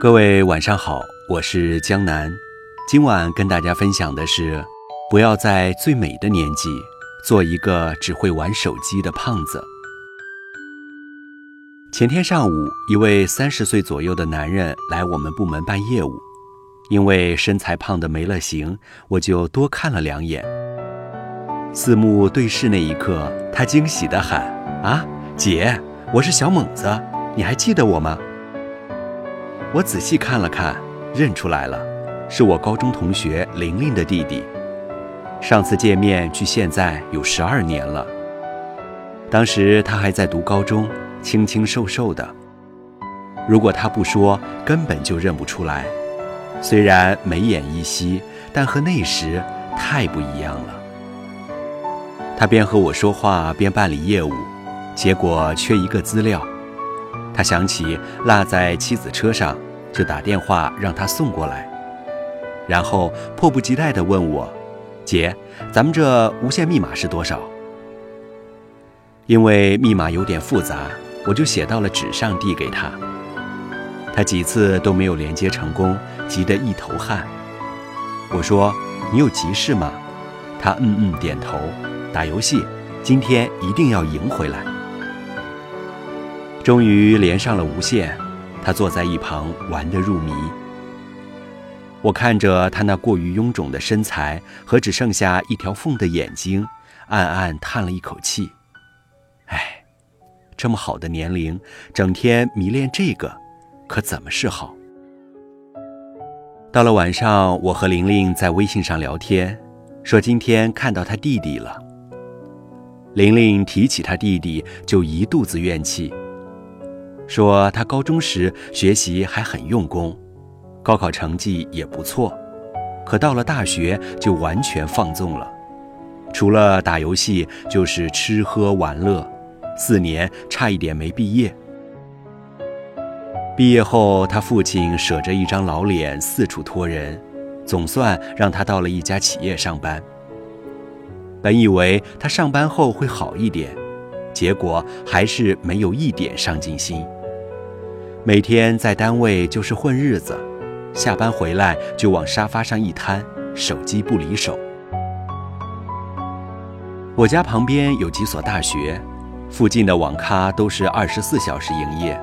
各位晚上好，我是江南。今晚跟大家分享的是，不要在最美的年纪做一个只会玩手机的胖子。前天上午，一位三十岁左右的男人来我们部门办业务，因为身材胖得没了形，我就多看了两眼。四目对视那一刻，他惊喜的喊：“啊，姐，我是小猛子，你还记得我吗？”我仔细看了看，认出来了，是我高中同学玲玲的弟弟。上次见面距现在有十二年了。当时他还在读高中，清清瘦瘦的。如果他不说，根本就认不出来。虽然眉眼依稀，但和那时太不一样了。他边和我说话边办理业务，结果缺一个资料。他想起落在妻子车上，就打电话让他送过来，然后迫不及待地问我：“姐，咱们这无线密码是多少？”因为密码有点复杂，我就写到了纸上递给他。他几次都没有连接成功，急得一头汗。我说：“你有急事吗？”他嗯嗯点头。打游戏，今天一定要赢回来。终于连上了无线，他坐在一旁玩得入迷。我看着他那过于臃肿的身材和只剩下一条缝的眼睛，暗暗叹了一口气。唉，这么好的年龄，整天迷恋这个，可怎么是好？到了晚上，我和玲玲在微信上聊天，说今天看到他弟弟了。玲玲提起他弟弟，就一肚子怨气。说他高中时学习还很用功，高考成绩也不错，可到了大学就完全放纵了，除了打游戏就是吃喝玩乐，四年差一点没毕业。毕业后，他父亲舍着一张老脸四处托人，总算让他到了一家企业上班。本以为他上班后会好一点，结果还是没有一点上进心。每天在单位就是混日子，下班回来就往沙发上一瘫，手机不离手。我家旁边有几所大学，附近的网咖都是二十四小时营业，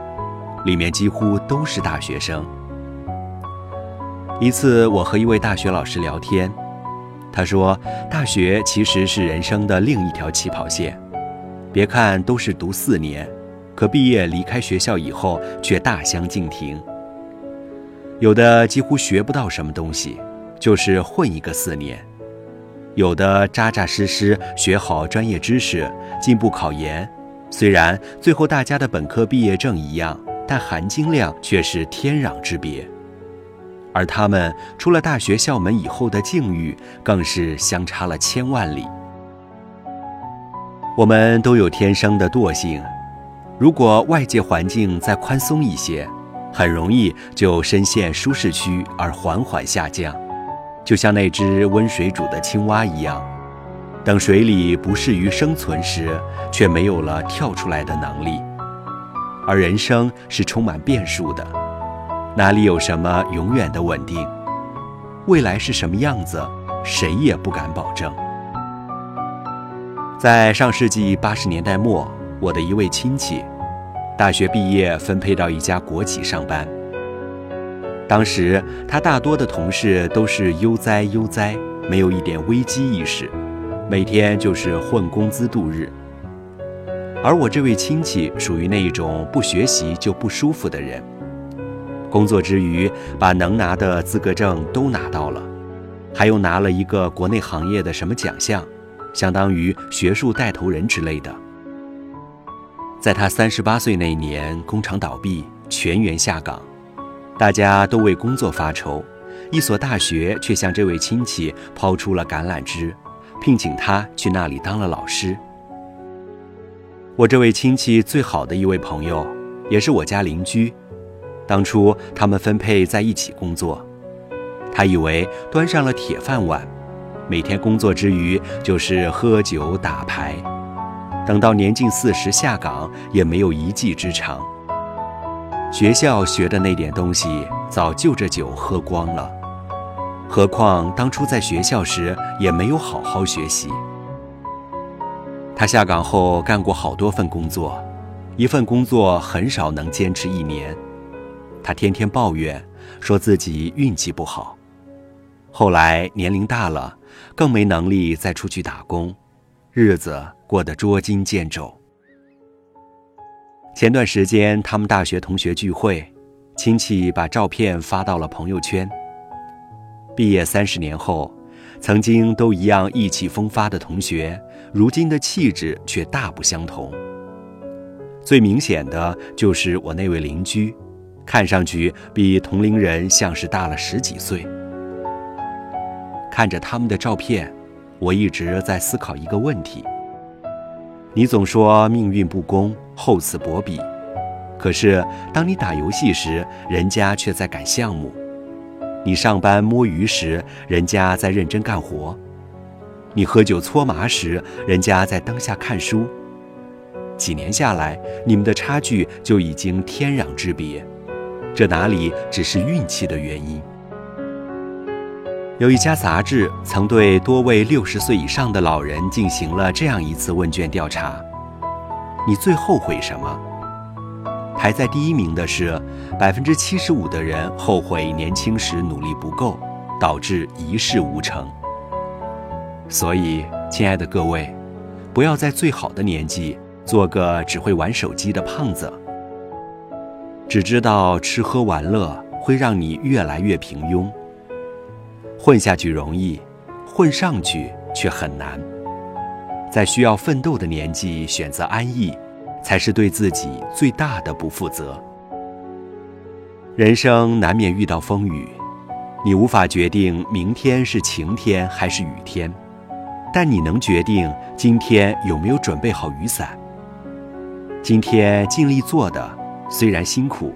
里面几乎都是大学生。一次，我和一位大学老师聊天，他说：“大学其实是人生的另一条起跑线，别看都是读四年。”可毕业离开学校以后，却大相径庭。有的几乎学不到什么东西，就是混一个四年；有的扎扎实实学好专业知识，进步考研。虽然最后大家的本科毕业证一样，但含金量却是天壤之别。而他们出了大学校门以后的境遇，更是相差了千万里。我们都有天生的惰性。如果外界环境再宽松一些，很容易就深陷舒适区而缓缓下降，就像那只温水煮的青蛙一样，等水里不适于生存时，却没有了跳出来的能力。而人生是充满变数的，哪里有什么永远的稳定？未来是什么样子，谁也不敢保证。在上世纪八十年代末。我的一位亲戚，大学毕业分配到一家国企上班。当时他大多的同事都是悠哉悠哉，没有一点危机意识，每天就是混工资度日。而我这位亲戚属于那一种不学习就不舒服的人，工作之余把能拿的资格证都拿到了，还又拿了一个国内行业的什么奖项，相当于学术带头人之类的。在他三十八岁那年，工厂倒闭，全员下岗，大家都为工作发愁，一所大学却向这位亲戚抛出了橄榄枝，聘请他去那里当了老师。我这位亲戚最好的一位朋友，也是我家邻居，当初他们分配在一起工作，他以为端上了铁饭碗，每天工作之余就是喝酒打牌。等到年近四十下岗，也没有一技之长。学校学的那点东西，早就着酒喝光了。何况当初在学校时也没有好好学习。他下岗后干过好多份工作，一份工作很少能坚持一年。他天天抱怨，说自己运气不好。后来年龄大了，更没能力再出去打工，日子过得捉襟见肘。前段时间他们大学同学聚会，亲戚把照片发到了朋友圈。毕业三十年后，曾经都一样意气风发的同学，如今的气质却大不相同。最明显的就是我那位邻居，看上去比同龄人像是大了十几岁。看着他们的照片，我一直在思考一个问题：你总说命运不公，厚此薄彼，可是当你打游戏时，人家却在赶项目。你上班摸鱼时，人家在认真干活；你喝酒搓麻时，人家在灯下看书。几年下来，你们的差距就已经天壤之别，这哪里只是运气的原因？有一家杂志曾对多位六十岁以上的老人进行了这样一次问卷调查：你最后悔什么？排在第一名的是，百分之七十五的人后悔年轻时努力不够，导致一事无成。所以，亲爱的各位，不要在最好的年纪做个只会玩手机的胖子，只知道吃喝玩乐会让你越来越平庸。混下去容易，混上去却很难。在需要奋斗的年纪选择安逸。才是对自己最大的不负责。人生难免遇到风雨，你无法决定明天是晴天还是雨天，但你能决定今天有没有准备好雨伞。今天尽力做的虽然辛苦，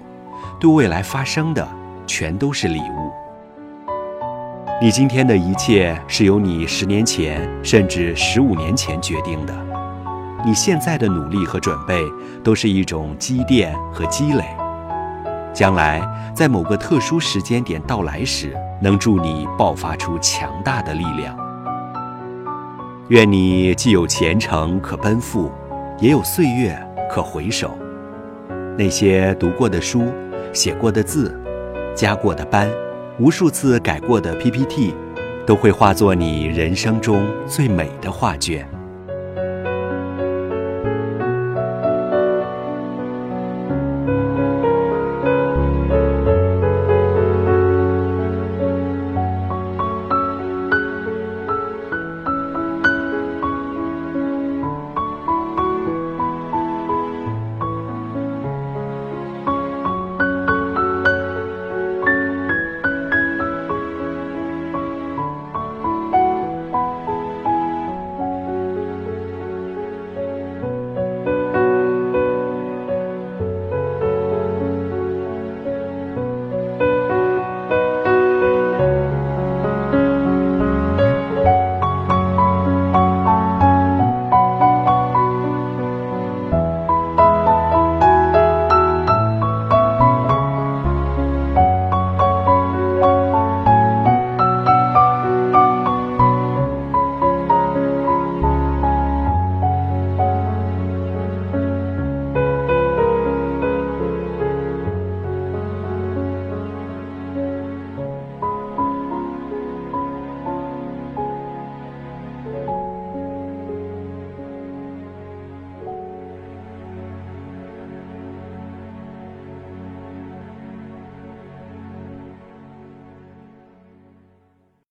对未来发生的全都是礼物。你今天的一切是由你十年前甚至十五年前决定的。你现在的努力和准备，都是一种积淀和积累，将来在某个特殊时间点到来时，能助你爆发出强大的力量。愿你既有前程可奔赴，也有岁月可回首。那些读过的书、写过的字、加过的班、无数次改过的 PPT，都会化作你人生中最美的画卷。